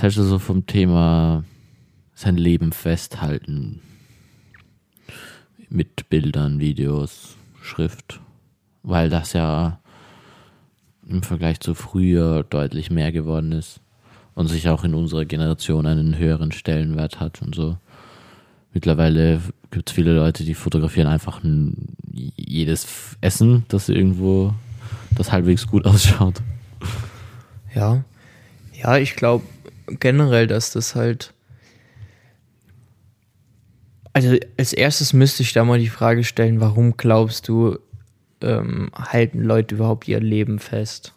Was hältst du so vom Thema sein Leben festhalten? Mit Bildern, Videos, Schrift. Weil das ja im Vergleich zu früher deutlich mehr geworden ist und sich auch in unserer Generation einen höheren Stellenwert hat und so. Mittlerweile gibt es viele Leute, die fotografieren einfach ein, jedes Essen, das irgendwo das halbwegs gut ausschaut. Ja. Ja, ich glaube generell, dass das halt. Also als erstes müsste ich da mal die Frage stellen, warum glaubst du, ähm, halten Leute überhaupt ihr Leben fest?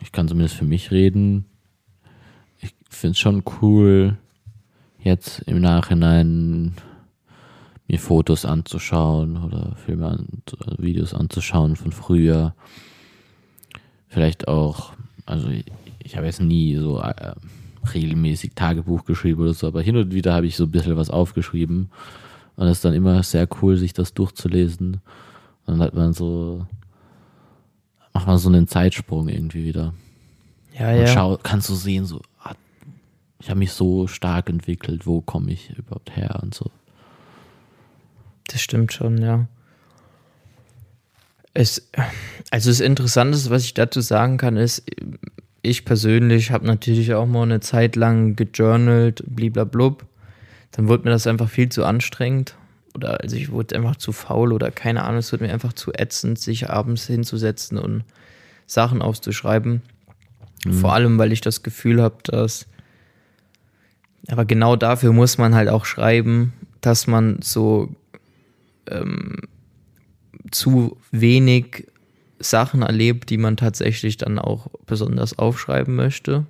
Ich kann zumindest für mich reden. Ich finde es schon cool, jetzt im Nachhinein mir Fotos anzuschauen oder Filme an, Videos anzuschauen von früher. Vielleicht auch, also ich, ich habe jetzt nie so äh, regelmäßig Tagebuch geschrieben oder so, aber hin und wieder habe ich so ein bisschen was aufgeschrieben. Und es ist dann immer sehr cool, sich das durchzulesen. Dann hat man so, macht man so einen Zeitsprung irgendwie wieder. Ja, Und ja. schau, kannst du sehen, so, ah, ich habe mich so stark entwickelt, wo komme ich überhaupt her und so. Das stimmt schon, ja. Es, also das Interessanteste, was ich dazu sagen kann, ist, ich persönlich habe natürlich auch mal eine Zeit lang gejournalt, bliblablub. Dann wurde mir das einfach viel zu anstrengend. Oder also ich wurde einfach zu faul oder keine Ahnung, es wird mir einfach zu ätzend, sich abends hinzusetzen und Sachen aufzuschreiben. Vor allem, weil ich das Gefühl habe, dass. Aber genau dafür muss man halt auch schreiben, dass man so ähm, zu wenig Sachen erlebt, die man tatsächlich dann auch besonders aufschreiben möchte.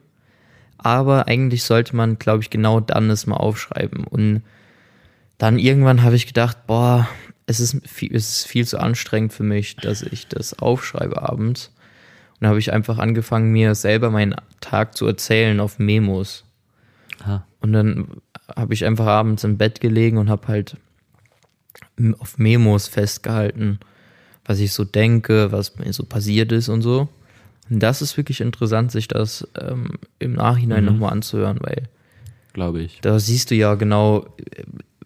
Aber eigentlich sollte man, glaube ich, genau dann es mal aufschreiben. Und dann irgendwann habe ich gedacht, boah, es ist, viel, es ist viel zu anstrengend für mich, dass ich das aufschreibe abends. Und habe ich einfach angefangen, mir selber meinen Tag zu erzählen auf Memos. Ha. Und dann habe ich einfach abends im Bett gelegen und habe halt auf Memos festgehalten, was ich so denke, was mir so passiert ist und so. Und das ist wirklich interessant, sich das ähm, im Nachhinein Mhm. nochmal anzuhören, weil Glaube ich. da siehst du ja genau,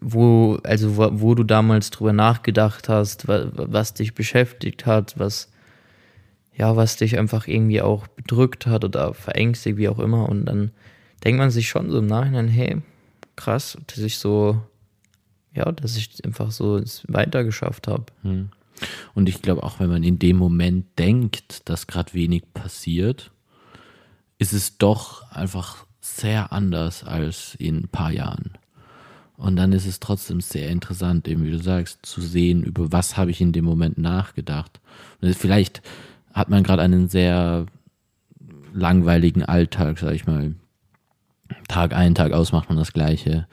wo, also wo, wo du damals drüber nachgedacht hast, was, was dich beschäftigt hat, was, ja, was dich einfach irgendwie auch bedrückt hat oder verängstigt, wie auch immer. Und dann denkt man sich schon so im Nachhinein, hey, krass, dass ich so, ja, dass ich einfach so es weitergeschafft habe. Hm. Und ich glaube auch, wenn man in dem Moment denkt, dass gerade wenig passiert, ist es doch einfach sehr anders als in ein paar Jahren. Und dann ist es trotzdem sehr interessant, eben wie du sagst, zu sehen, über was habe ich in dem Moment nachgedacht. Und vielleicht hat man gerade einen sehr langweiligen Alltag, sag ich mal. Tag ein, Tag aus macht man das Gleiche.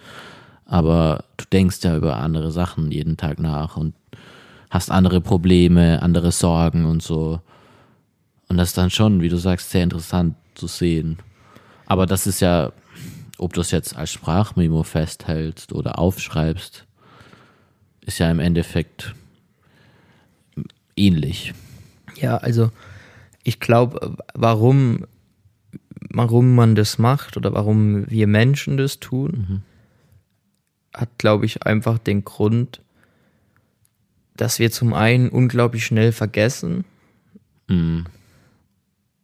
Aber du denkst ja über andere Sachen jeden Tag nach und hast andere Probleme, andere Sorgen und so. Und das ist dann schon, wie du sagst, sehr interessant zu sehen. Aber das ist ja, ob du es jetzt als Sprachmemo festhältst oder aufschreibst, ist ja im Endeffekt ähnlich. Ja, also ich glaube, warum, warum man das macht oder warum wir Menschen das tun, hat, glaube ich, einfach den Grund, dass wir zum einen unglaublich schnell vergessen Mhm.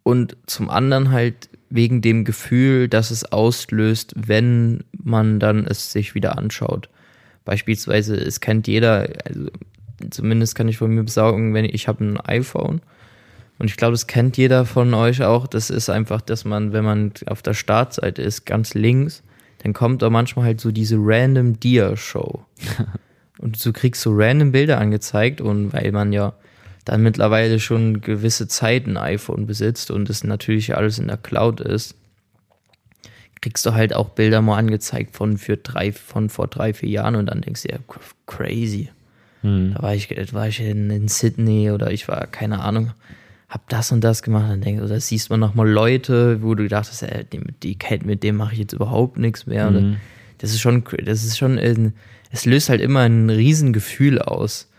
und zum anderen halt wegen dem Gefühl, dass es auslöst, wenn man dann es sich wieder anschaut. Beispielsweise, es kennt jeder, also zumindest kann ich von mir besorgen, wenn ich, ich habe ein iPhone und ich glaube, das kennt jeder von euch auch. Das ist einfach, dass man, wenn man auf der Startseite ist, ganz links, dann kommt da manchmal halt so diese random Dia-Show. und du kriegst so random Bilder angezeigt und weil man ja dann mittlerweile schon gewisse Zeit ein iPhone besitzt und es natürlich alles in der Cloud ist, kriegst du halt auch Bilder mal angezeigt von, für drei, von vor drei, vier Jahren und dann denkst du ja, crazy. Mhm. Da war ich, da war ich in, in Sydney oder ich war, keine Ahnung, hab das und das gemacht. Dann denkst du, da siehst man nochmal Leute, wo du dachtest, äh, die, die kennt, mit dem mache ich jetzt überhaupt nichts mehr. Mhm. Das ist schon, das ist schon, ein, es löst halt immer ein Riesengefühl aus.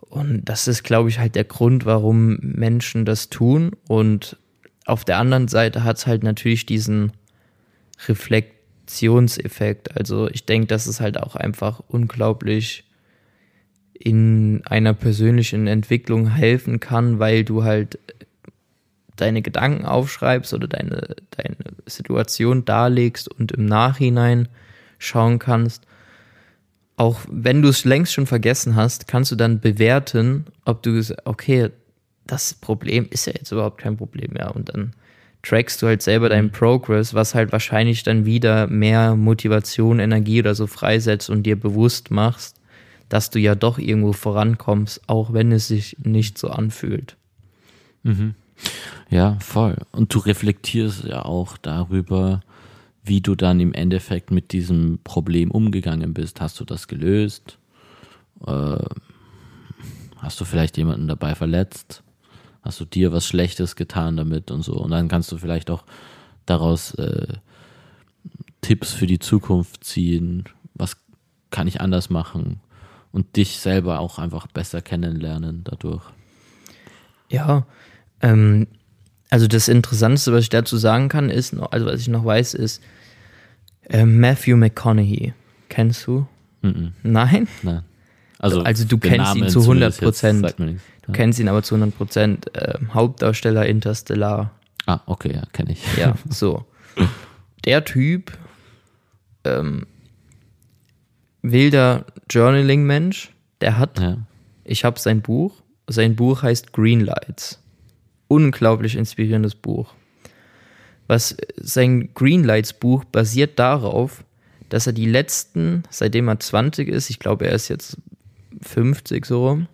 Und das ist, glaube ich, halt der Grund, warum Menschen das tun. Und auf der anderen Seite hat es halt natürlich diesen, Reflexionseffekt. Also ich denke, dass es halt auch einfach unglaublich in einer persönlichen Entwicklung helfen kann, weil du halt deine Gedanken aufschreibst oder deine, deine Situation darlegst und im Nachhinein schauen kannst. Auch wenn du es längst schon vergessen hast, kannst du dann bewerten, ob du, okay, das Problem ist ja jetzt überhaupt kein Problem mehr. Und dann trackst du halt selber deinen Progress, was halt wahrscheinlich dann wieder mehr Motivation, Energie oder so freisetzt und dir bewusst machst, dass du ja doch irgendwo vorankommst, auch wenn es sich nicht so anfühlt. Mhm. Ja, voll. Und du reflektierst ja auch darüber, wie du dann im Endeffekt mit diesem Problem umgegangen bist. Hast du das gelöst? Äh, hast du vielleicht jemanden dabei verletzt? Hast du dir was Schlechtes getan damit und so? Und dann kannst du vielleicht auch daraus äh, Tipps für die Zukunft ziehen. Was kann ich anders machen? Und dich selber auch einfach besser kennenlernen dadurch. Ja, ähm, also das Interessanteste, was ich dazu sagen kann, ist, also was ich noch weiß, ist äh, Matthew McConaughey. Kennst du? Mm -mm. Nein? Nein. Also, also du kennst Name ihn zu 100 zumindest jetzt Prozent. nichts. Du kennst ihn aber zu 100 Prozent. Äh, Hauptdarsteller Interstellar. Ah, okay, ja, kenne ich. Ja, so. Der Typ, ähm, wilder Journaling-Mensch, der hat, Ja. ich habe sein Buch, sein Buch heißt Green Lights. Unglaublich inspirierendes Buch. Was sein Greenlights Buch basiert darauf, dass er die letzten, seitdem er 20 ist, ich glaube, er ist jetzt 50 so rum,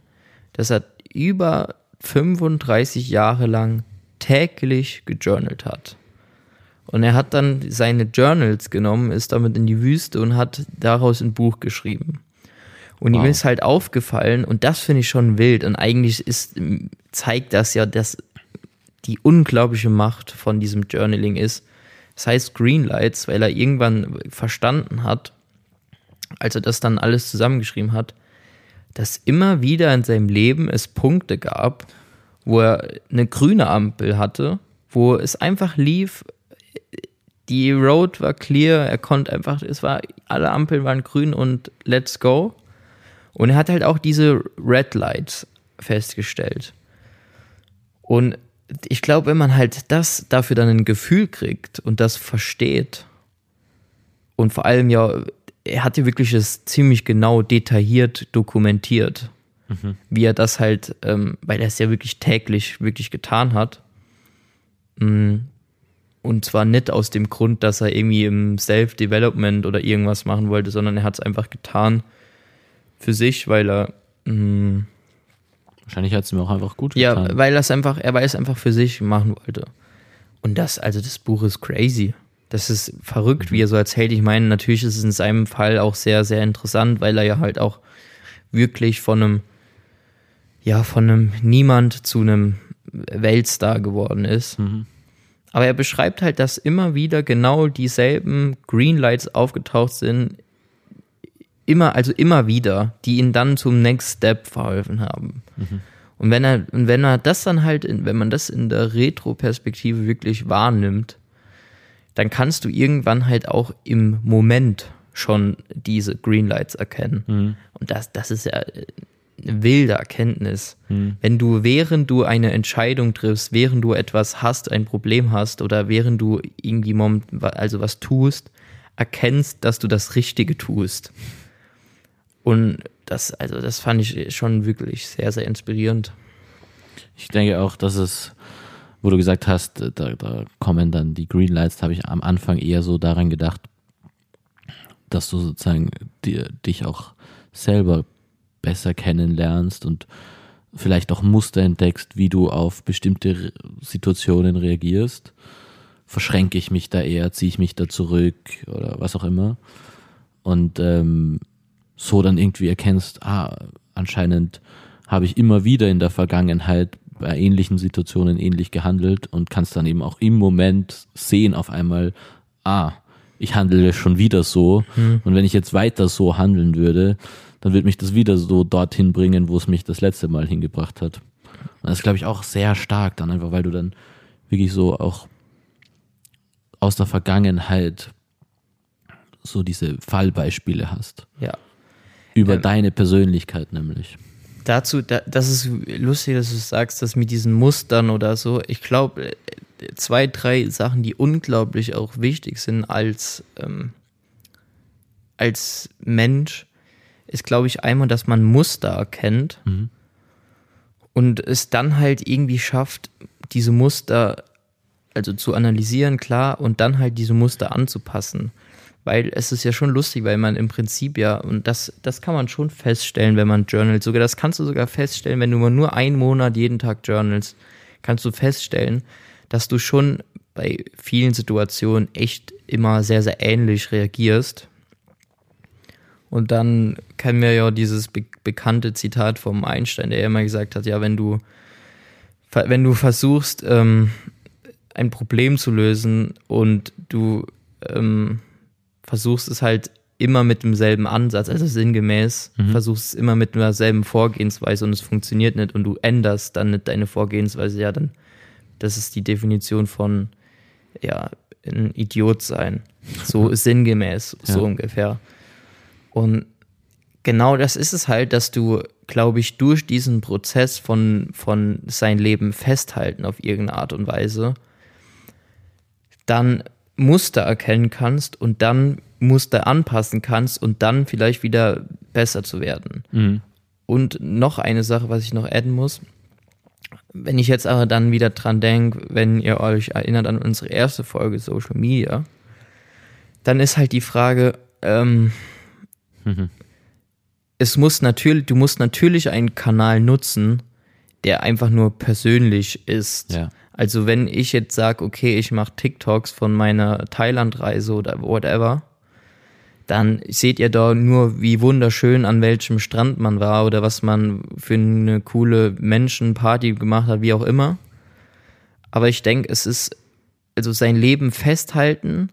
dass er über 35 Jahre lang täglich gejournalt hat. Und er hat dann seine Journals genommen, ist damit in die Wüste und hat daraus ein Buch geschrieben. Und ihm Wow. ist halt aufgefallen, und das finde ich schon wild, und eigentlich ist, zeigt das ja, dass die unglaubliche Macht von diesem Journaling ist. Das heißt Greenlights, weil er irgendwann verstanden hat, als er das dann alles zusammengeschrieben hat, dass immer wieder in seinem Leben es Punkte gab, wo er eine grüne Ampel hatte, wo es einfach lief, die Road war clear, er konnte einfach, es war, alle Ampeln waren grün und let's go. Und er hat halt auch diese Red Lights festgestellt. Und ich glaube, wenn man halt das dafür dann ein Gefühl kriegt und das versteht und vor allem ja, er hat ja wirklich es ziemlich genau detailliert dokumentiert, wie er das halt, ähm, weil er es ja wirklich täglich wirklich getan hat. Mm, Und zwar nicht aus dem Grund, dass er irgendwie im Self-Development oder irgendwas machen wollte, sondern er hat es einfach getan für sich, weil er mm, Wahrscheinlich hat es mir auch einfach gut ja, getan. weil das einfach, er weil es einfach für sich machen wollte. Und das, also das Buch ist crazy. Das ist verrückt, wie er so erzählt. Ich meine, natürlich ist es in seinem Fall auch sehr, sehr interessant, weil er ja halt auch wirklich von einem, ja, von einem Niemand zu einem Weltstar geworden ist. Aber er beschreibt halt, dass immer wieder genau dieselben Greenlights aufgetaucht sind. Immer, also immer wieder, die ihn dann zum Next Step verholfen haben. Und wenn er, und wenn er das dann halt, in, wenn man das in der Retro-Perspektive wirklich wahrnimmt, dann kannst du irgendwann halt auch im Moment schon diese Greenlights erkennen. Und das, das ist ja eine wilde Erkenntnis. Wenn du, während du eine Entscheidung triffst, während du etwas hast, ein Problem hast oder während du irgendwie moment, also was tust, erkennst, dass du das Richtige tust. Und das, also das fand ich schon wirklich sehr, sehr inspirierend. Ich denke auch, dass es, wo du gesagt hast, da, da kommen dann die Greenlights, habe ich am Anfang eher so daran gedacht, dass du sozusagen dir, dich auch selber besser kennenlernst und vielleicht auch Muster entdeckst, wie du auf bestimmte Situationen reagierst. Verschränke ich mich da eher, ziehe ich mich da zurück oder was auch immer. Und ähm, so dann irgendwie erkennst, ah, anscheinend habe ich immer wieder in der Vergangenheit bei ähnlichen Situationen ähnlich gehandelt und kannst dann eben auch im Moment sehen auf einmal, ah, ich handle schon wieder so und wenn ich jetzt weiter so handeln würde, dann wird mich das wieder so dorthin bringen, wo es mich das letzte Mal hingebracht hat. Und das ist, glaube ich, auch sehr stark dann einfach, weil du dann wirklich so auch aus der Vergangenheit so diese Fallbeispiele hast. Ja. Über Ähm. deine Persönlichkeit nämlich. Dazu, da, das ist lustig, dass du sagst, dass mit diesen Mustern oder so. Ich glaube, zwei, drei Sachen, die unglaublich auch wichtig sind als, ähm, als Mensch, ist, glaube ich, einmal, dass man Muster erkennt und es dann halt irgendwie schafft, diese Muster also zu analysieren, klar, und dann halt diese Muster anzupassen. Weil es ist ja schon lustig, weil man im Prinzip ja, und das, das kann man schon feststellen, wenn man journalt. Sogar das kannst du sogar feststellen, wenn du nur einen Monat jeden Tag journalst, kannst du feststellen, dass du schon bei vielen Situationen echt immer sehr, sehr ähnlich reagierst. Und dann kennen wir ja dieses be bekannte Zitat vom Einstein, der immer gesagt hat, ja, wenn du, wenn du versuchst, ähm, ein Problem zu lösen und du ähm, versuchst es halt immer mit demselben Ansatz, also sinngemäß, versuchst es immer mit derselben Vorgehensweise und es funktioniert nicht und du änderst dann nicht deine Vorgehensweise, ja, dann, das ist die Definition von, ja, ein Idiot sein. So sinngemäß, so Ja. ungefähr. Und genau das ist es halt, dass du, glaube ich, durch diesen Prozess von, von sein Leben festhalten auf irgendeine Art und Weise, dann Muster erkennen kannst und dann Muster anpassen kannst und dann vielleicht wieder besser zu werden. Mhm. Und noch eine Sache, was ich noch adden muss. Wenn ich jetzt aber dann wieder dran denke, wenn ihr euch erinnert an unsere erste Folge Social Media, dann ist halt die Frage, ähm, es muss natürlich, du musst natürlich einen Kanal nutzen, der einfach nur persönlich ist. Ja. Also wenn ich jetzt sage, okay, ich mache TikToks von meiner Thailandreise oder whatever, dann seht ihr da nur, wie wunderschön an welchem Strand man war oder was man für eine coole Menschenparty gemacht hat, wie auch immer. Aber ich denke, es ist, also sein Leben festhalten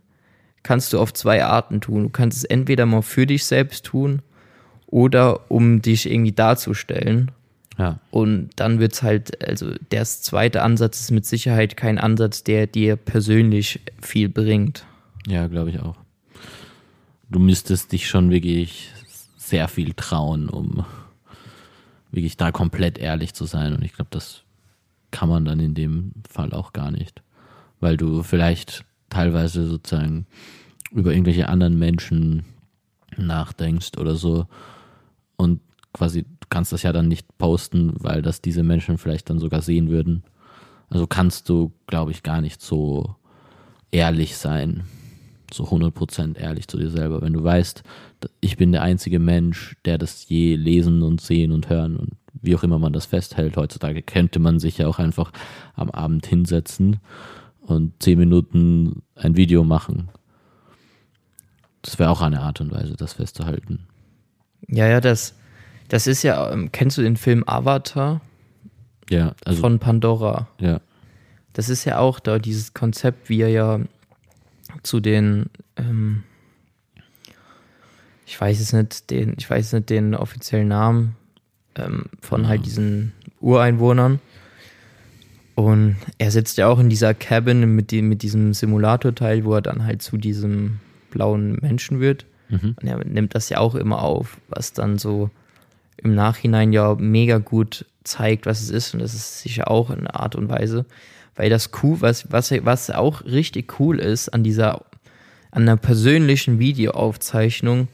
kannst du auf zwei Arten tun. Du kannst es entweder mal für dich selbst tun oder um dich irgendwie darzustellen. Ja. Und dann wird's halt, also der zweite Ansatz ist mit Sicherheit kein Ansatz, der dir persönlich viel bringt. Ja, glaube ich auch. Du müsstest dich schon wirklich sehr viel trauen, um wirklich da komplett ehrlich zu sein. Und ich glaube, das kann man dann in dem Fall auch gar nicht. Weil du vielleicht teilweise sozusagen über irgendwelche anderen Menschen nachdenkst oder so. Und quasi, kannst das ja dann nicht posten, weil das diese Menschen vielleicht dann sogar sehen würden. Also kannst du, glaube ich, gar nicht so ehrlich sein so 100% ehrlich zu dir selber. Wenn du weißt, ich bin der einzige Mensch, der das je lesen und sehen und hören und wie auch immer man das festhält. Heutzutage könnte man sich ja auch einfach am Abend hinsetzen und 10 Minuten ein Video machen. Das wäre auch eine Art und Weise, das festzuhalten. Ja, ja, das, das ist ja, ähm, kennst du den Film Avatar Ja, also, von Pandora? ja, Das ist ja auch da dieses Konzept, wie er ja zu den, ähm, ich weiß es nicht, den, ich weiß nicht den offiziellen Namen ähm, von halt diesen Ureinwohnern. Und er sitzt ja auch in dieser Cabin mit, dem, mit diesem Simulatorteil, wo er dann halt zu diesem blauen Menschen wird. Mhm. Und er nimmt das ja auch immer auf, was dann so im Nachhinein ja mega gut zeigt, was es ist. Und das ist sicher auch eine Art und Weise. Weil das cool, was, was, was auch richtig cool ist an dieser, an einer persönlichen Videoaufzeichnung,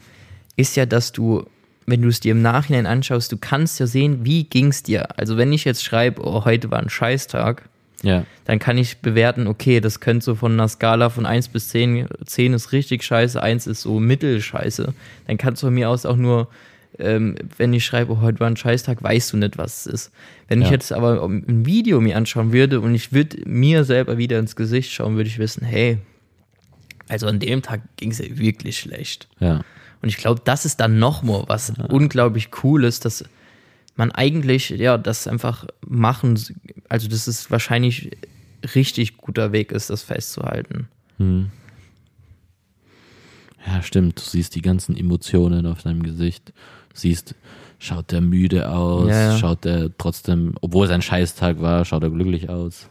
ist ja, dass du, wenn du es dir im Nachhinein anschaust, du kannst ja sehen, wie ging es dir. Also wenn ich jetzt schreibe, oh, heute war ein Scheißtag, ja, dann kann ich bewerten, okay, das könnte so von einer Skala von 1 bis 10, 10 ist richtig scheiße, 1 ist so mittelscheiße. Dann kannst du von mir aus auch nur, ähm, wenn ich schreibe, oh, heute war ein Scheißtag, weißt du nicht, was es ist. Wenn ich Ja. jetzt aber ein Video mir anschauen würde und ich würde mir selber wieder ins Gesicht schauen, würde ich wissen, hey, also an dem Tag ging es ja wirklich schlecht. ja, Und ich glaube, das ist dann nochmal was unglaublich Cooles, dass man eigentlich, ja, das einfach machen, also das ist wahrscheinlich richtig guter Weg ist, das festzuhalten. ja, stimmt. Du siehst die ganzen Emotionen auf seinem Gesicht. Siehst, schaut der müde aus, Ja, ja. schaut der trotzdem, obwohl es ein Scheißtag war, schaut er glücklich aus.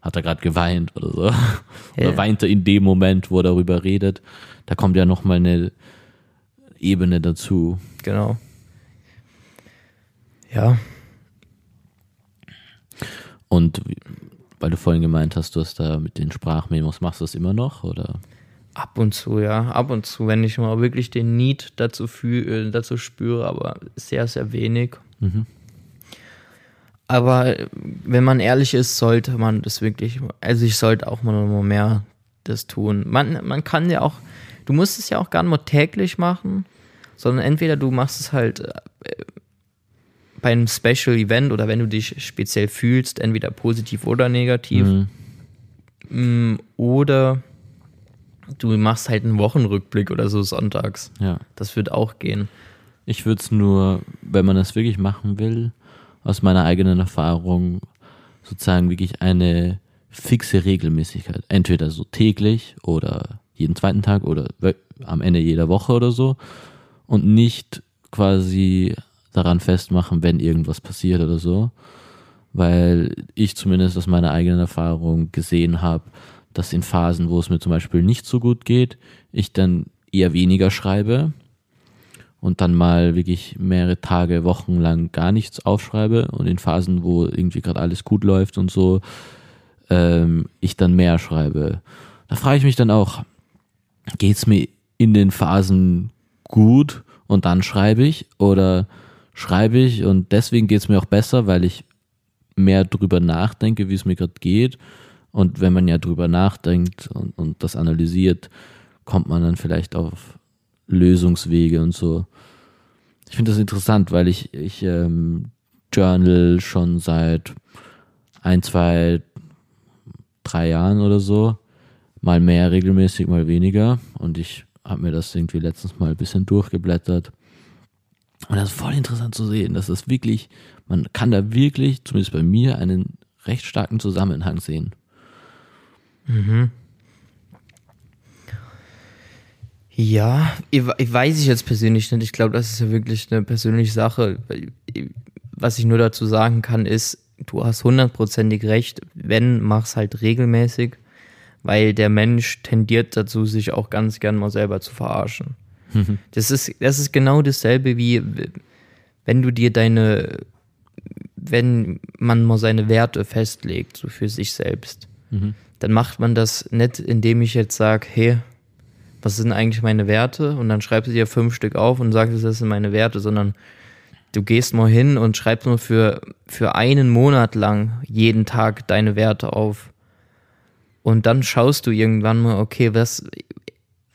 hat er gerade geweint oder so. Ja. Oder weint er in dem Moment, wo er darüber redet. Da kommt ja nochmal eine Ebene dazu. Genau. Ja. Und weil du vorhin gemeint hast, du hast da mit den Sprachmemos, machst du das immer noch oder? Ab und zu, ja. Ab und zu, wenn ich mal wirklich den Need dazu, fühl, äh, dazu spüre, aber sehr, sehr wenig. Mhm. Aber wenn man ehrlich ist, sollte man das wirklich, also ich sollte auch mal noch mehr das tun. Man, man kann ja auch, du musst es ja auch gar nicht mal täglich machen, sondern entweder du machst es halt äh, bei einem Special Event oder wenn du dich speziell fühlst, entweder positiv oder negativ. Mhm. Mm, oder du machst halt einen Wochenrückblick oder so sonntags. Ja. Das wird auch gehen. Ich würde es nur, wenn man das wirklich machen will, aus meiner eigenen Erfahrung sozusagen wirklich eine fixe Regelmäßigkeit. Entweder so täglich oder jeden zweiten Tag oder am Ende jeder Woche oder so. Und nicht quasi daran festmachen, wenn irgendwas passiert oder so. Weil ich zumindest aus meiner eigenen Erfahrung gesehen habe, dass in Phasen, wo es mir zum Beispiel nicht so gut geht, ich dann eher weniger schreibe und dann mal wirklich mehrere Tage, Wochen lang gar nichts aufschreibe und in Phasen, wo irgendwie gerade alles gut läuft und so, ähm, ich dann mehr schreibe. Da frage ich mich dann auch, geht's mir in den Phasen gut und dann schreibe ich oder schreibe ich und deswegen geht es mir auch besser, weil ich mehr drüber nachdenke, wie es mir gerade geht. Und wenn man ja drüber nachdenkt und, und das analysiert, kommt man dann vielleicht auf Lösungswege und so. Ich finde das interessant, weil ich, ich ähm, journal schon seit ein, zwei, drei Jahren oder so. Mal mehr regelmäßig, mal weniger. Und ich habe mir das irgendwie letztens mal ein bisschen durchgeblättert. Und das ist voll interessant zu sehen, dass das wirklich, man kann da wirklich, zumindest bei mir, einen recht starken Zusammenhang sehen. Mhm. Ja, ich, ich weiß ich jetzt persönlich nicht. Ich glaube, das ist ja wirklich eine persönliche Sache. Was ich nur dazu sagen kann, ist, du hast hundertprozentig recht. Wenn, mach's halt regelmäßig, weil der Mensch tendiert dazu, sich auch ganz gern mal selber zu verarschen. Mhm. Das ist, das ist genau dasselbe wie, wenn du dir deine, wenn man mal seine Werte festlegt, so für sich selbst, mhm. Dann macht man das nicht, indem ich jetzt sage, hey, was sind eigentlich meine Werte? Und dann schreibst du dir fünf Stück auf und sagst, das sind meine Werte, sondern du gehst mal hin und schreibst nur für, für einen Monat lang jeden Tag deine Werte auf. Und dann schaust du irgendwann mal, okay, was,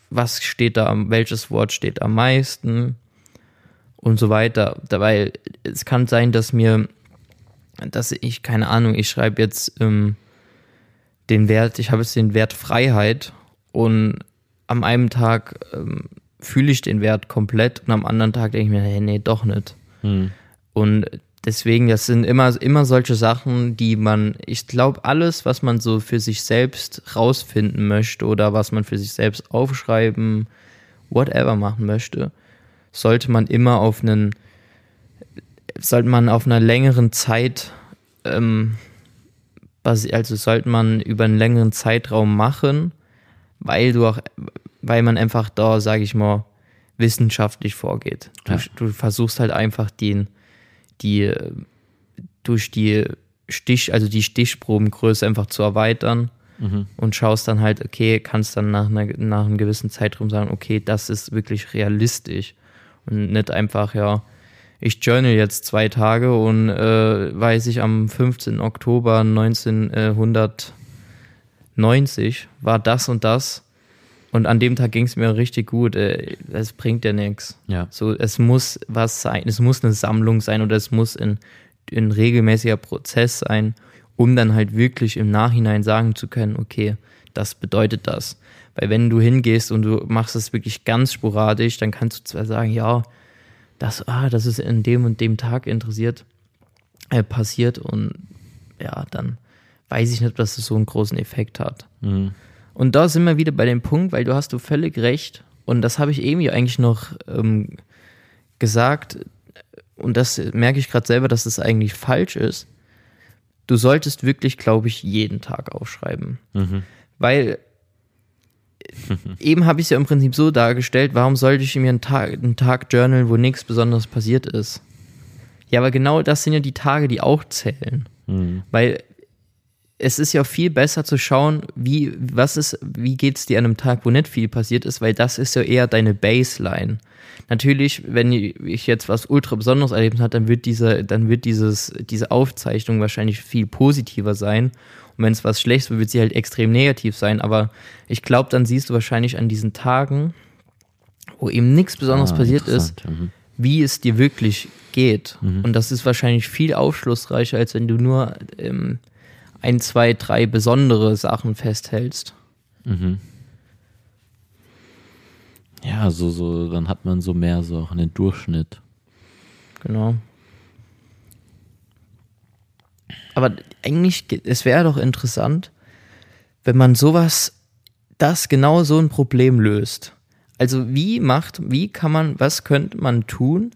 was steht da, welches Wort steht am meisten und so weiter. Dabei, es kann sein, dass mir, dass ich, keine Ahnung, ich schreibe jetzt ähm, den Wert, ich habe jetzt den Wert Freiheit und am einen Tag ähm, fühle ich den Wert komplett und am anderen Tag denke ich mir, hey, nee, doch nicht. Hm. Und deswegen, das sind immer, immer solche Sachen, die man, ich glaube, alles, was man so für sich selbst rausfinden möchte oder was man für sich selbst aufschreiben, whatever machen möchte, sollte man immer auf einen, sollte man auf einer längeren Zeit, ähm, also sollte man über einen längeren Zeitraum machen, weil du auch, weil man einfach da, sage ich mal, wissenschaftlich vorgeht. Du, ja. du versuchst halt einfach den, die durch die Stich, also die Stichprobengröße einfach zu erweitern mhm. und schaust dann halt, okay, kannst dann nach, einer, nach einem gewissen Zeitraum sagen, okay, das ist wirklich realistisch und nicht einfach, ja, ich journal jetzt zwei Tage und äh, weiß ich, am 15. Oktober 1990 war das und das und an dem Tag ging es mir richtig gut. Äh, es bringt ja nichts. Ja. So, es muss was sein. Es muss eine Sammlung sein oder es muss ein, ein regelmäßiger Prozess sein, um dann halt wirklich im Nachhinein sagen zu können, okay, das bedeutet das. Weil wenn du hingehst und du machst es wirklich ganz sporadisch, dann kannst du zwar sagen, ja, das, ah, das ist in dem und dem Tag interessiert, äh, passiert und ja, dann weiß ich nicht, dass es so einen großen Effekt hat. Mhm. Und da sind wir wieder bei dem Punkt, weil du hast du völlig recht. Und das habe ich eben eigentlich noch ähm, gesagt. Und das merke ich gerade selber, dass das eigentlich falsch ist. du solltest wirklich, glaube ich, jeden Tag aufschreiben. Mhm. Weil eben habe ich es ja im Prinzip so dargestellt, warum sollte ich mir einen Tag, einen Tag journalen, wo nichts Besonderes passiert ist? Ja, aber genau das sind ja die Tage, die auch zählen. Mhm. Weil es ist ja viel besser zu schauen, wie, was ist, wie geht's dir an einem Tag, wo nicht viel passiert ist, weil das ist ja eher deine Baseline. Natürlich, wenn ich jetzt was ultra Besonderes erlebt habe, dann wird diese, dann wird dieses, diese Aufzeichnung wahrscheinlich viel positiver sein. Und wenn es was Schlechtes wird, wird sie halt extrem negativ sein. Aber ich glaube, dann siehst du wahrscheinlich an diesen Tagen, wo eben nichts Besonderes Ah, passiert ist, Mhm. wie es dir wirklich geht. Und das ist wahrscheinlich viel aufschlussreicher, als wenn du nur ähm, ein, zwei, drei besondere Sachen festhältst. Mhm. Ja, so, so, dann hat man so mehr so auch einen Durchschnitt. Genau. Aber eigentlich, ge- es wäre doch interessant, wenn man sowas, das genau so ein Problem löst. Also wie macht, wie kann man, was könnte man tun,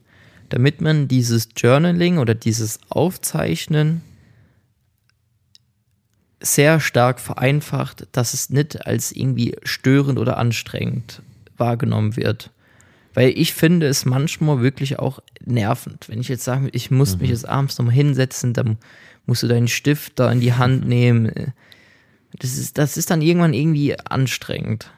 damit man dieses Journaling oder dieses Aufzeichnen sehr stark vereinfacht, dass es nicht als irgendwie störend oder anstrengend wahrgenommen wird. Weil ich finde es manchmal wirklich auch nervend. Wenn ich jetzt sage, ich muss mich jetzt abends nochmal hinsetzen, dann musst du deinen Stift da in die Hand nehmen. Das ist, das ist dann irgendwann irgendwie anstrengend.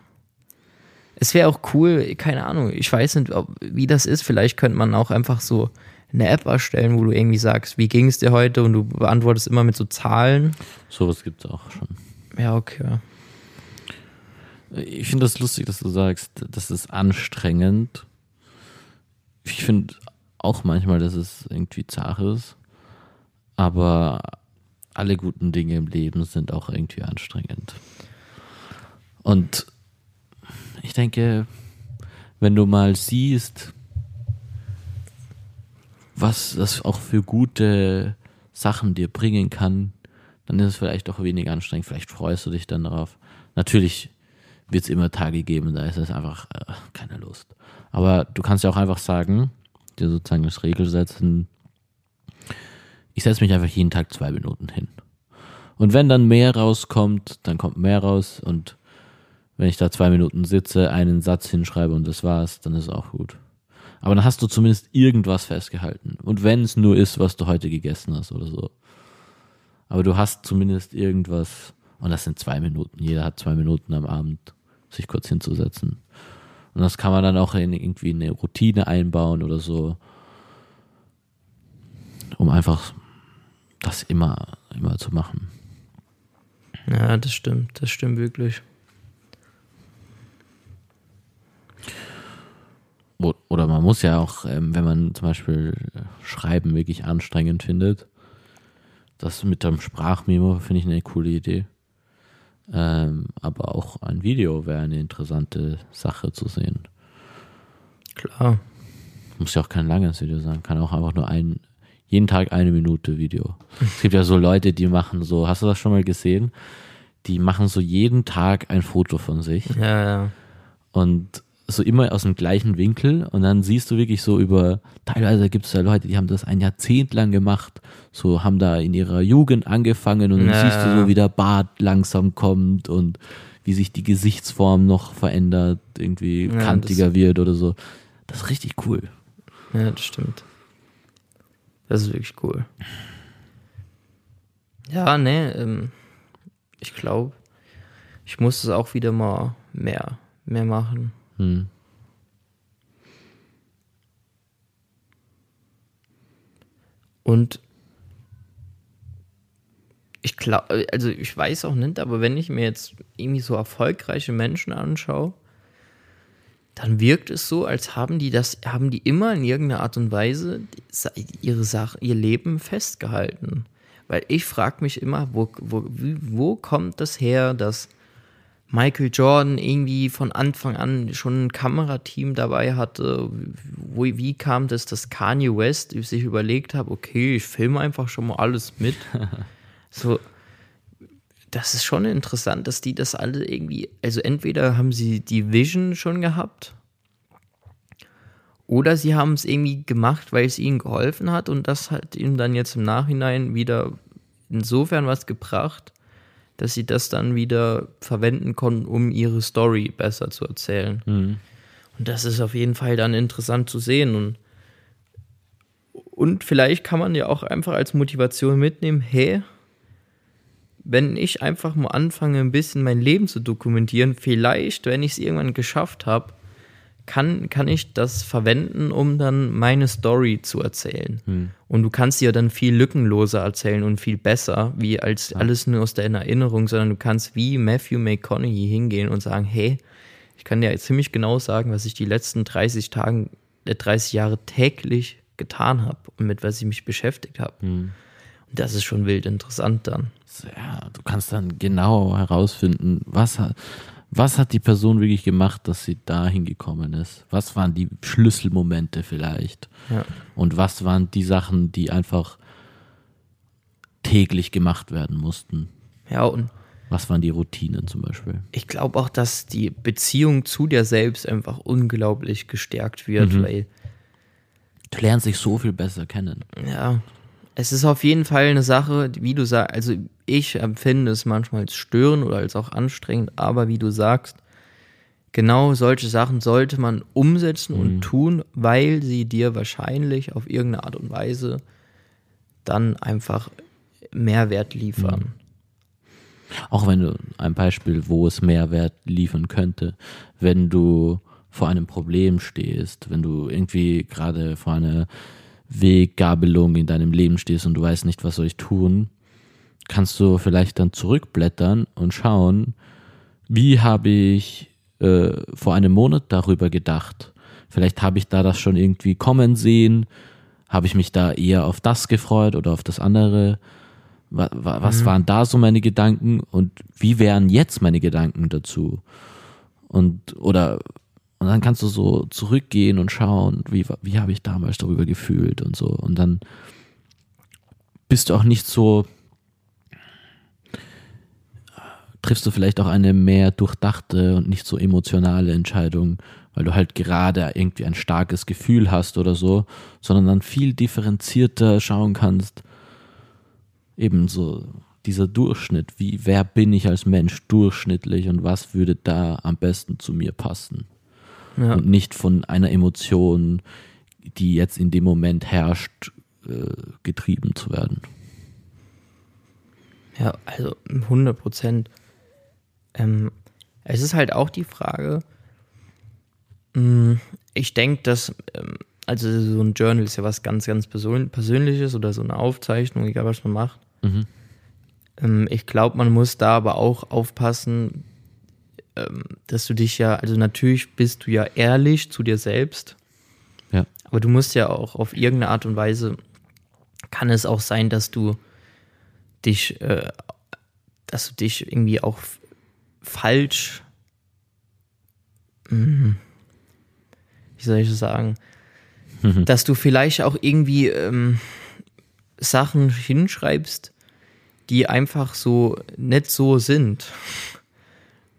Es wäre auch cool, keine Ahnung, ich weiß nicht, ob, wie das ist. Vielleicht könnte man auch einfach so eine App erstellen, wo du irgendwie sagst, wie ging es dir heute und du beantwortest immer mit so Zahlen. Sowas gibt es auch schon. Ja, okay. Ich finde das lustig, dass du sagst, das ist anstrengend. Ich finde auch manchmal, dass es irgendwie zart ist. Aber alle guten Dinge im Leben sind auch irgendwie anstrengend. Und ich denke, wenn du mal siehst, was das auch für gute Sachen dir bringen kann, dann ist es vielleicht auch weniger anstrengend. Vielleicht freust du dich dann darauf. Natürlich wird es immer Tage geben, da ist es einfach äh, keine Lust. Aber du kannst ja auch einfach sagen, dir sozusagen das Regel setzen, ich setze mich einfach jeden Tag zwei Minuten hin. Und wenn dann mehr rauskommt, dann kommt mehr raus. Und wenn ich da zwei Minuten sitze, einen Satz hinschreibe und das war's, dann ist auch gut. Aber dann hast du zumindest irgendwas festgehalten. Und wenn es nur ist, was du heute gegessen hast oder so. Aber du hast zumindest irgendwas, und das sind zwei Minuten. Jeder hat zwei Minuten am Abend, sich kurz hinzusetzen. Und das kann man dann auch in irgendwie eine Routine einbauen oder so, um einfach das immer, immer zu machen. Ja, das stimmt, das stimmt wirklich. Oder man muss ja auch, ähm, wenn man zum Beispiel äh, Schreiben wirklich anstrengend findet, das mit dem Sprachmemo finde ich eine coole Idee. Ähm, aber auch ein Video wäre eine interessante Sache zu sehen. Klar. Muss ja auch kein langes Video sein, kann auch einfach nur ein, jeden Tag eine Minute Video. Es gibt ja so Leute, die machen so, hast du das schon mal gesehen? Die machen so jeden Tag ein Foto von sich Ja, ja. und so immer aus dem gleichen Winkel und dann siehst du wirklich so über, teilweise gibt es ja Leute, die haben das ein Jahrzehnt lang gemacht, so haben da in ihrer Jugend angefangen und dann Ja, siehst du so, wie der Bart langsam kommt und wie sich die Gesichtsform noch verändert, irgendwie Ja, kantiger wird oder so. Das ist richtig cool. Ja, das stimmt. Das ist wirklich cool. Ja, ne, ähm, ich glaube, ich muss es auch wieder mal mehr, mehr machen. Hm. Und ich glaube, also ich weiß auch nicht, aber wenn ich mir jetzt irgendwie so erfolgreiche Menschen anschaue, dann wirkt es so, als haben die das, haben die immer in irgendeiner Art und Weise ihre Sache, ihr Leben festgehalten. Weil ich frage mich immer, wo, wo, wo kommt das her, dass Michael Jordan irgendwie von Anfang an schon ein Kamerateam dabei hatte. Wo, wie kam das, dass Kanye West sich überlegt hat, okay, ich filme einfach schon mal alles mit. so, das ist schon interessant, dass die das alle irgendwie, also entweder haben sie die Vision schon gehabt oder sie haben es irgendwie gemacht, weil es ihnen geholfen hat und das hat ihnen dann jetzt im Nachhinein wieder insofern was gebracht, dass sie das dann wieder verwenden konnten, um ihre Story besser zu erzählen. Mhm. Und das ist auf jeden Fall dann interessant zu sehen. Und, und vielleicht kann man ja auch einfach als Motivation mitnehmen, hey, wenn ich einfach mal anfange, ein bisschen mein Leben zu dokumentieren, vielleicht, wenn ich es irgendwann geschafft habe, kann, kann ich das verwenden, um dann meine Story zu erzählen. Hm. Und du kannst sie ja dann viel lückenloser erzählen und viel besser, wie als alles nur aus deiner Erinnerung, sondern du kannst wie Matthew McConaughey hingehen und sagen, hey, ich kann dir ziemlich genau sagen, was ich die letzten 30 Tagen, äh, 30 Jahre täglich getan habe und mit was ich mich beschäftigt habe. Hm. Und das ist schon wild interessant dann. Ja, du kannst dann genau herausfinden, was hat, was hat die Person wirklich gemacht, dass sie da hingekommen ist? Was waren die Schlüsselmomente vielleicht? Ja. Und was waren die Sachen, die einfach täglich gemacht werden mussten? Ja, und Was waren die Routinen zum Beispiel? ich glaube auch, dass die Beziehung zu dir selbst einfach unglaublich gestärkt wird, Mhm. weil Du lernst dich so viel besser kennen. Ja, es ist auf jeden Fall eine Sache, wie du sagst, also ich empfinde es manchmal als störend oder als auch anstrengend, aber wie du sagst, genau solche Sachen sollte man umsetzen und tun, weil sie dir wahrscheinlich auf irgendeine Art und Weise dann einfach Mehrwert liefern. Auch wenn du ein Beispiel, wo es Mehrwert liefern könnte, wenn du vor einem Problem stehst, wenn du irgendwie gerade vor einer Weggabelung in deinem Leben stehst und du weißt nicht, was soll ich tun, kannst du vielleicht dann zurückblättern und schauen, wie habe ich äh, vor einem Monat darüber gedacht. Vielleicht habe ich da das schon irgendwie kommen sehen, habe ich mich da eher auf das gefreut oder auf das andere. Wa- wa- Was waren da so meine Gedanken und wie wären jetzt meine Gedanken dazu? Und oder und dann kannst du so zurückgehen und schauen, wie, wie habe ich damals darüber gefühlt und so. Und dann bist du auch nicht so, triffst du vielleicht auch eine mehr durchdachte und nicht so emotionale Entscheidung, weil du halt gerade irgendwie ein starkes Gefühl hast oder so, sondern dann viel differenzierter schauen kannst, eben so dieser Durchschnitt, wie, wer bin ich als Mensch durchschnittlich und was würde da am besten zu mir passen? Ja. Und nicht von einer Emotion, die jetzt in dem Moment herrscht, äh, getrieben zu werden. Ja, also 100 Prozent. Ähm, es ist halt auch die Frage, mh, ich denke, dass, ähm, also so ein Journal ist ja was ganz, ganz Persön Persönliches oder so eine Aufzeichnung, egal was man macht. Mhm. Ähm, ich glaube, man muss da aber auch aufpassen, dass du dich ja, also natürlich bist du ja ehrlich zu dir selbst, Ja. aber du musst ja auch auf irgendeine Art und Weise, kann es auch sein, dass du dich, äh, dass du dich irgendwie auch falsch, Mhm. wie soll ich das sagen, dass du vielleicht auch irgendwie ähm, Sachen hinschreibst, die einfach so nicht so sind.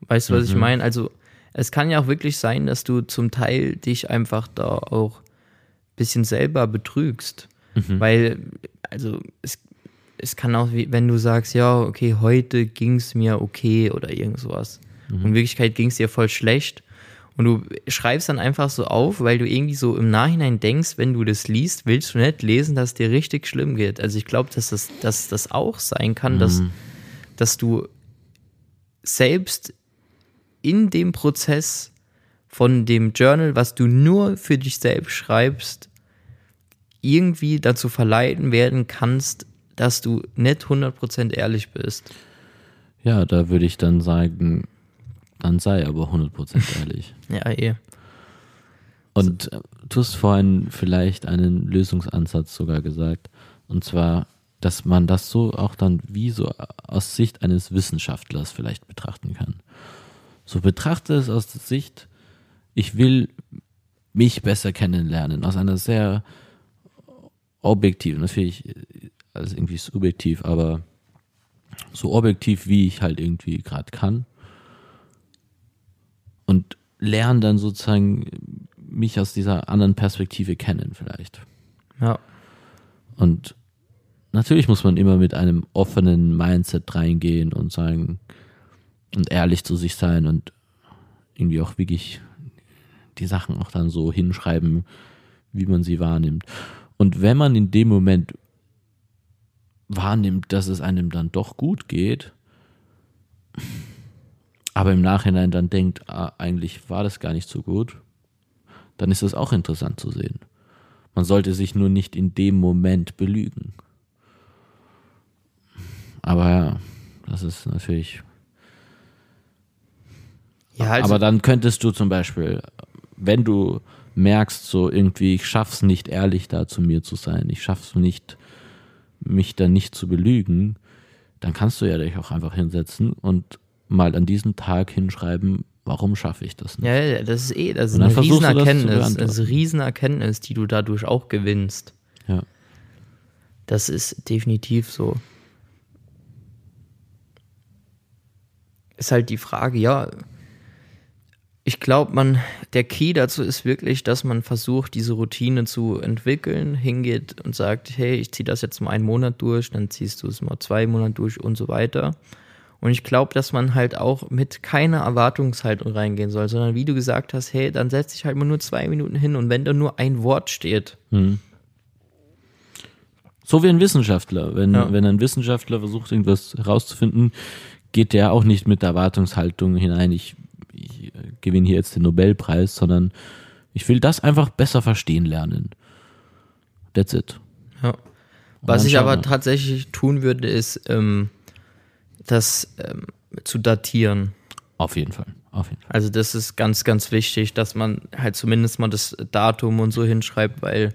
Weißt du, was ich meine? Also es kann ja auch wirklich sein, dass du zum Teil dich einfach da auch ein bisschen selber betrügst. Weil, also es, es kann auch, wenn du sagst, ja, okay, heute ging es mir okay oder irgend sowas. Und in Wirklichkeit ging es dir voll schlecht. Und du schreibst dann einfach so auf, weil du irgendwie so im Nachhinein denkst, wenn du das liest, willst du nicht lesen, dass es dir richtig schlimm geht. Also ich glaube, dass das, dass das auch sein kann, dass, dass du selbst in dem Prozess von dem Journal, was du nur für dich selbst schreibst, irgendwie dazu verleiten werden kannst, dass du nicht 100% ehrlich bist. Ja, da würde ich dann sagen, dann sei aber 100% ehrlich. Ja, eh. Und äh, du hast vorhin vielleicht einen Lösungsansatz sogar gesagt. Und zwar, dass man das so auch dann wie so aus Sicht eines Wissenschaftlers vielleicht betrachten kann. So betrachte es aus der Sicht, ich will mich besser kennenlernen, aus einer sehr objektiven, natürlich also irgendwie subjektiv, aber so objektiv, wie ich halt irgendwie gerade kann. Und lerne dann sozusagen mich aus dieser anderen Perspektive kennen vielleicht. Ja. Und natürlich muss man immer mit einem offenen Mindset reingehen und sagen und ehrlich zu sich sein und irgendwie auch wirklich die Sachen auch dann so hinschreiben, wie man sie wahrnimmt. Und wenn man in dem Moment wahrnimmt, dass es einem dann doch gut geht, aber im Nachhinein dann denkt, ah, eigentlich war das gar nicht so gut, dann ist das auch interessant zu sehen. Man sollte sich nur nicht in dem Moment belügen. Aber ja, das ist natürlich. Ja, also aber dann könntest du zum Beispiel, wenn du merkst, so irgendwie, ich schaff's nicht ehrlich da zu mir zu sein, ich schaff's nicht, mich da nicht zu belügen, dann kannst du ja dich auch einfach hinsetzen und mal an diesem Tag hinschreiben, warum schaffe ich das nicht? Ja, das ist eh, das ist eine Riesenerkenntnis, das, das ist eine Riesenerkenntnis, die du dadurch auch gewinnst. Ja. Das ist definitiv so. Ist halt die Frage, ja, ich glaube, man, der Key dazu ist wirklich, dass man versucht, diese Routine zu entwickeln, hingeht und sagt, hey, ich ziehe das jetzt mal einen Monat durch, dann ziehst du es mal zwei Monate durch und so weiter. Und ich glaube, dass man halt auch mit keiner Erwartungshaltung reingehen soll, sondern wie du gesagt hast, hey, dann setz dich halt mal nur zwei Minuten hin und wenn da nur ein Wort steht. Hm. So wie ein Wissenschaftler. Wenn, ja. wenn ein Wissenschaftler versucht, irgendwas herauszufinden, geht der auch nicht mit Erwartungshaltung hinein, ich, ich gewinne hier jetzt den Nobelpreis, sondern ich will das einfach besser verstehen lernen. That's it. Ja. Was ich aber tatsächlich tun würde, ist, ähm, das ähm, zu datieren. Auf jeden Fall. Auf jeden Fall. Also das ist ganz, ganz wichtig, dass man halt zumindest mal das Datum und so hinschreibt, weil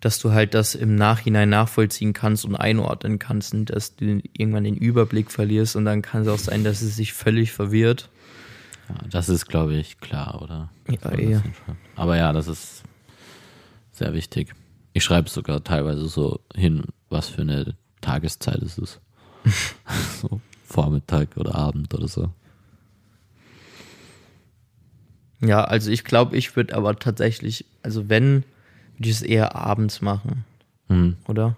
dass du halt das im Nachhinein nachvollziehen kannst und einordnen kannst und dass du irgendwann den Überblick verlierst und dann kann es auch sein, dass es sich völlig verwirrt. Ja, das ist, glaube ich, klar, oder? Ja, eher. Aber ja, das ist sehr wichtig. Ich schreibe sogar teilweise so hin, was für eine Tageszeit es ist. so Vormittag oder Abend oder so. Ja, also ich glaube, ich würde aber tatsächlich, also wenn, würde ich es eher abends machen. Mhm. Oder?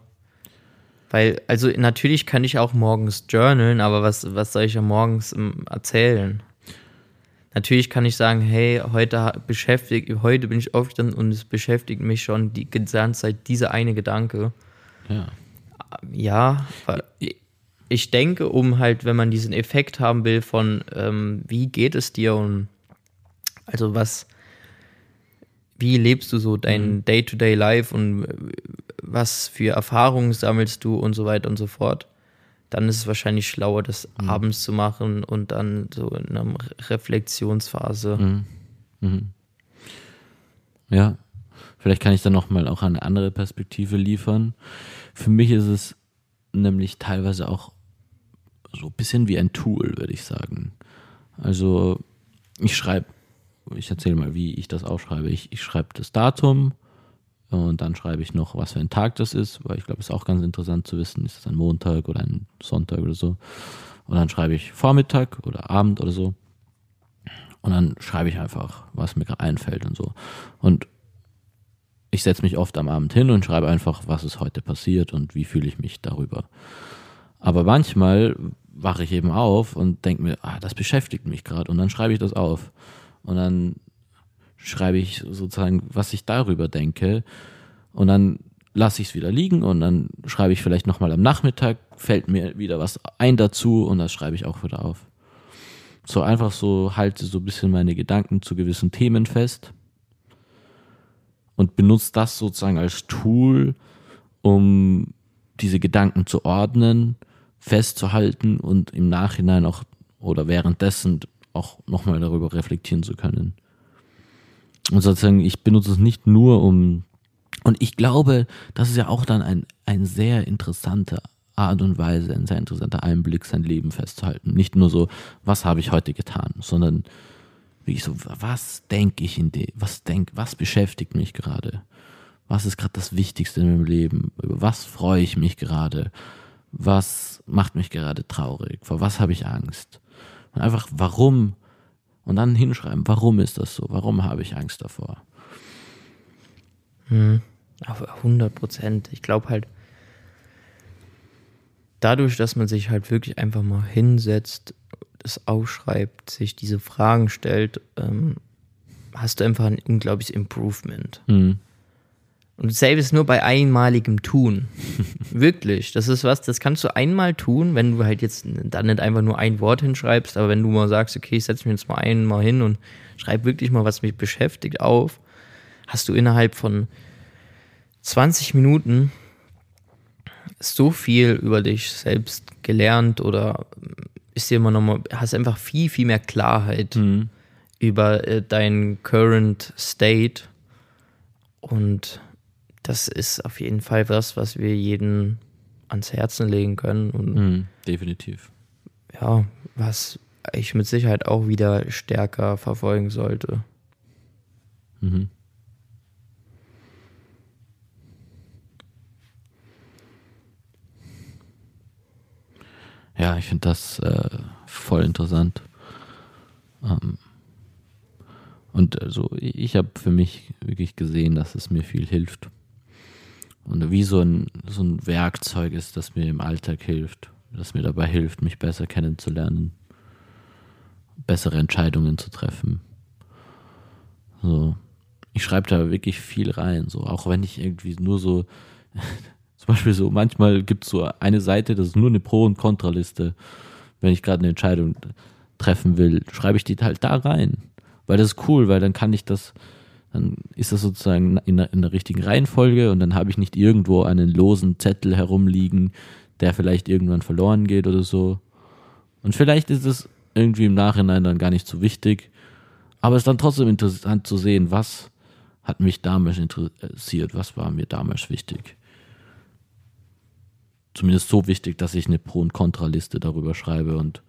Weil, also natürlich kann ich auch morgens journalen, aber was, was soll ich ja morgens ähm, erzählen? Natürlich kann ich sagen, hey, heute beschäftigt, heute bin ich aufgestanden und es beschäftigt mich schon die ganze Zeit dieser eine Gedanke. Ja. Ja, ich denke, um halt, wenn man diesen Effekt haben will von, ähm, wie geht es dir und also was, wie lebst du so dein mhm. Day-to-Day-Life und äh, was für Erfahrungen sammelst du und so weiter und so fort, dann ist es wahrscheinlich schlauer, das mhm. abends zu machen und dann so in einer Reflexionsphase. Mhm. Mhm. Ja, vielleicht kann ich dann nochmal auch eine andere Perspektive liefern. Für mich ist es nämlich teilweise auch so ein bisschen wie ein Tool, würde ich sagen. Also ich schreibe, ich erzähle mal, wie ich das aufschreibe. Ich, ich schreibe das Datum und dann schreibe ich noch, was für ein Tag das ist, weil ich glaube, es ist auch ganz interessant zu wissen, ist es ein Montag oder ein Sonntag oder so. Und dann schreibe ich Vormittag oder Abend oder so. Und dann schreibe ich einfach, was mir gerade einfällt und so. Und ich setze mich oft am Abend hin und schreibe einfach, was ist heute passiert und wie fühle ich mich darüber. Aber manchmal wache ich eben auf und denke mir, ah, das beschäftigt mich gerade und dann schreibe ich das auf. Und dann schreibe ich sozusagen, was ich darüber denke und dann lasse ich es wieder liegen und dann schreibe ich vielleicht nochmal am Nachmittag, fällt mir wieder was ein dazu und das schreibe ich auch wieder auf. So einfach so halte so ein bisschen meine Gedanken zu gewissen Themen fest und benutze das sozusagen als Tool, um diese Gedanken zu ordnen festzuhalten und im Nachhinein auch oder währenddessen auch nochmal darüber reflektieren zu können. Und sozusagen, ich benutze es nicht nur um, und ich glaube, das ist ja auch dann ein, ein sehr interessante Art und Weise, ein sehr interessanter Einblick, sein Leben festzuhalten. Nicht nur so, was habe ich heute getan, sondern wie ich so, was denke ich in dem, was denk, was beschäftigt mich gerade? Was ist gerade das Wichtigste in meinem Leben? Über was freue ich mich gerade? was macht mich gerade traurig, vor was habe ich Angst. Und einfach warum und dann hinschreiben, warum ist das so, warum habe ich Angst davor. Hm. Auf 100 Prozent. Ich glaube halt, dadurch, dass man sich halt wirklich einfach mal hinsetzt, das aufschreibt, sich diese Fragen stellt, ähm, hast du einfach ein unglaubliches Improvement. Mhm. Und selbst nur bei einmaligem Tun. Wirklich. Das ist was, das kannst du einmal tun, wenn du halt jetzt dann nicht einfach nur ein Wort hinschreibst, aber wenn du mal sagst, okay, ich setze mich jetzt mal einmal hin und schreib wirklich mal, was mich beschäftigt, auf, hast du innerhalb von 20 Minuten so viel über dich selbst gelernt oder ist dir immer nochmal, hast einfach viel, viel mehr Klarheit Mhm. über äh, deinen current state und das ist auf jeden Fall was, was wir jeden ans Herzen legen können und Mhm. Definitiv. ja, was ich mit Sicherheit auch wieder stärker verfolgen sollte. Mhm. Ja, ich finde das äh, voll interessant. Ähm, und also ich habe für mich wirklich gesehen, dass es mir viel hilft. Und wie so ein, so ein Werkzeug ist, das mir im Alltag hilft, das mir dabei hilft, mich besser kennenzulernen, bessere Entscheidungen zu treffen. So, ich schreibe da wirklich viel rein, so auch wenn ich irgendwie nur so, zum Beispiel so, manchmal gibt es so eine Seite, das ist nur eine Pro- und Kontraliste. Wenn ich gerade eine Entscheidung treffen will, schreibe ich die halt da rein. Weil das ist cool, weil dann kann ich das, dann ist das sozusagen in der, in der richtigen Reihenfolge und dann habe ich nicht irgendwo einen losen Zettel herumliegen, der vielleicht irgendwann verloren geht oder so. Und vielleicht ist es irgendwie im Nachhinein dann gar nicht so wichtig, aber es ist dann trotzdem interessant zu sehen, was hat mich damals interessiert, was war mir damals wichtig. Zumindest so wichtig, dass ich eine Pro- und Kontraliste darüber schreibe und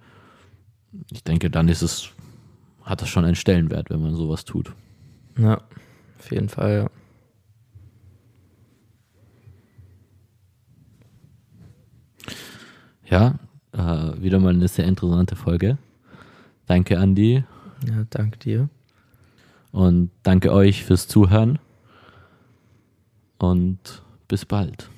ich denke, dann ist es, hat das schon einen Stellenwert, wenn man sowas tut. Ja, auf jeden Fall, ja. Ja, äh, wieder mal eine sehr interessante Folge. Danke, Andi. Ja, danke dir. Und danke euch fürs Zuhören. Und bis bald.